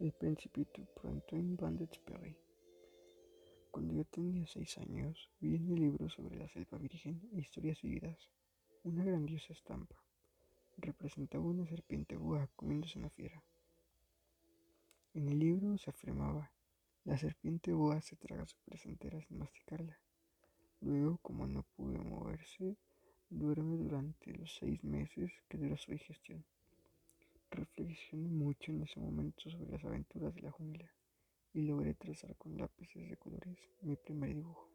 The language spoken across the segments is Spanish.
El Principito por Antoine Van Perry. Cuando yo tenía seis años, vi en el libro sobre la selva virgen e historias vividas una grandiosa estampa. Representaba una serpiente boa comiéndose una fiera. En el libro se afirmaba, la serpiente boa se traga su presa entera sin masticarla. Luego, como no pude moverse, duerme durante los seis meses que dura su digestión. Reflexioné mucho en ese momento sobre las aventuras de la jungla y logré trazar con lápices de colores mi primer dibujo.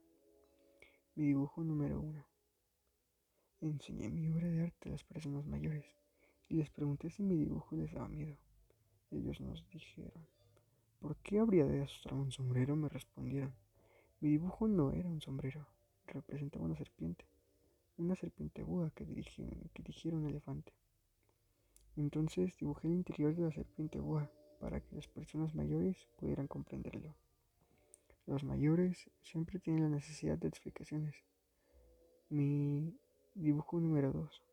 Mi dibujo número uno. Enseñé mi obra de arte a las personas mayores y les pregunté si mi dibujo les daba miedo. Ellos nos dijeron, ¿por qué habría de asustar un sombrero? Me respondieron. Mi dibujo no era un sombrero, representaba una serpiente, una serpiente boa que dirigía, que un elefante. Entonces dibujé el interior de la serpiente boa para que las personas mayores pudieran comprenderlo. Los mayores siempre tienen la necesidad de explicaciones. Mi dibujo número 2.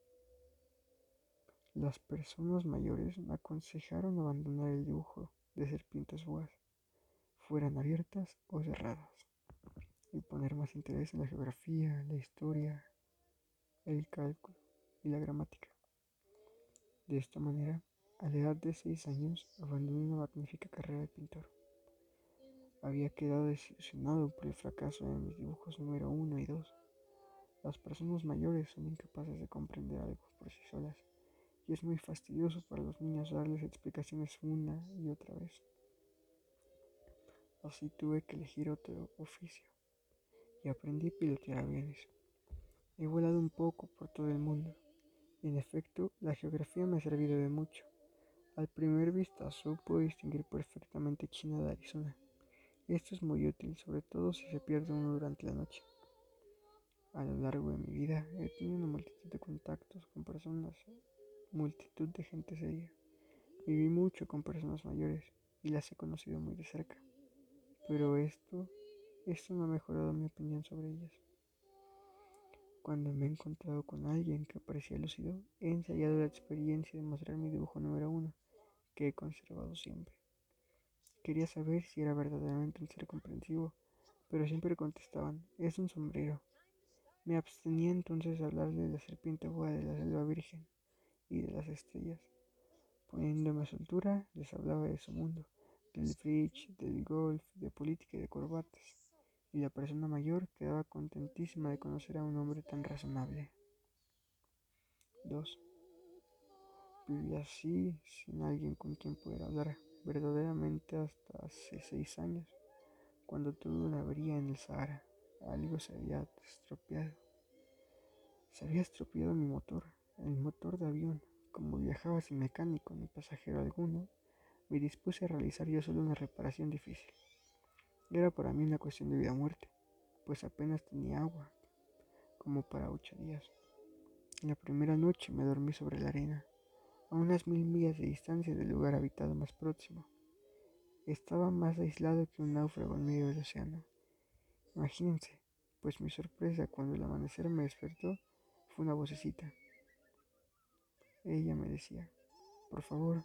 Las personas mayores me aconsejaron abandonar el dibujo de serpientes boas, fueran abiertas o cerradas, y poner más interés en la geografía, la historia, el cálculo y la gramática. De esta manera, a la edad de seis años, abandoné una magnífica carrera de pintor. Había quedado desilusionado por el fracaso de mis dibujos número uno y dos. Las personas mayores son incapaces de comprender algo por sí solas y es muy fastidioso para los niños darles explicaciones una y otra vez. Así tuve que elegir otro oficio y aprendí a pilotear aviones. He volado un poco por todo el mundo en efecto, la geografía me ha servido de mucho. Al primer vistazo puedo distinguir perfectamente China de Arizona. Esto es muy útil, sobre todo si se pierde uno durante la noche. A lo largo de mi vida he tenido una multitud de contactos con personas, multitud de gente seria. Viví mucho con personas mayores y las he conocido muy de cerca. Pero esto, esto no ha mejorado mi opinión sobre ellas. Cuando me he encontrado con alguien que parecía lúcido, he ensayado la experiencia de mostrar mi dibujo número uno, que he conservado siempre. Quería saber si era verdaderamente un ser comprensivo, pero siempre contestaban, es un sombrero. Me abstenía entonces de hablarle de la serpiente boa de la selva virgen y de las estrellas. Poniéndome a su altura, les hablaba de su mundo, del bridge, del golf, de política y de corbatas y la persona mayor quedaba contentísima de conocer a un hombre tan razonable. 2. Viví así, sin alguien con quien poder hablar, verdaderamente hasta hace seis años, cuando tuve una avería en el Sahara. Algo se había estropeado. Se había estropeado mi motor, el motor de avión. Como viajaba sin mecánico ni pasajero alguno, me dispuse a realizar yo solo una reparación difícil. Era para mí una cuestión de vida o muerte, pues apenas tenía agua, como para ocho días. La primera noche me dormí sobre la arena, a unas mil millas de distancia del lugar habitado más próximo. Estaba más aislado que un náufrago en medio del océano. Imagínense, pues mi sorpresa cuando el amanecer me despertó fue una vocecita. Ella me decía, por favor,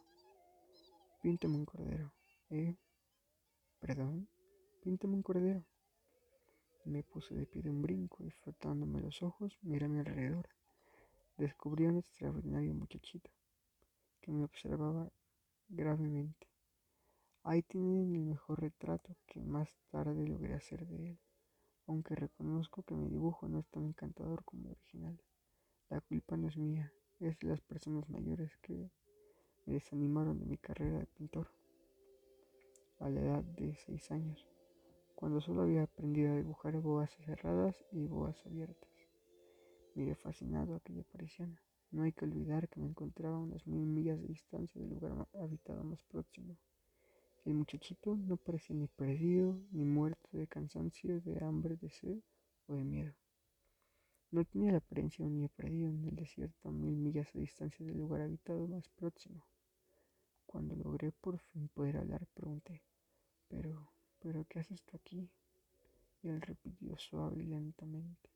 píntame un cordero. ¿Eh? ¿Perdón? Píntame un cordero. Me puse de pie de un brinco y frotándome los ojos, miré a mi alrededor. Descubrí a un extraordinario muchachito que me observaba gravemente. Ahí tienen el mejor retrato que más tarde logré hacer de él, aunque reconozco que mi dibujo no es tan encantador como el original. La culpa no es mía, es de las personas mayores que me desanimaron de mi carrera de pintor a la edad de seis años cuando solo había aprendido a dibujar boas cerradas y boas abiertas. Miré fascinado aquella aparición. No hay que olvidar que me encontraba a unas mil millas de distancia del lugar habitado más próximo. El muchachito no parecía ni perdido, ni muerto de cansancio, de hambre, de sed o de miedo. No tenía la apariencia de un niño perdido en el desierto a mil millas de distancia del lugar habitado más próximo. Cuando logré por fin poder hablar, pregunté, pero ¿Pero qué haces tú aquí? Y él repitió suave y lentamente,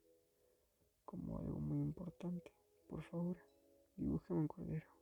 como algo muy importante. Por favor, dibújame un cordero.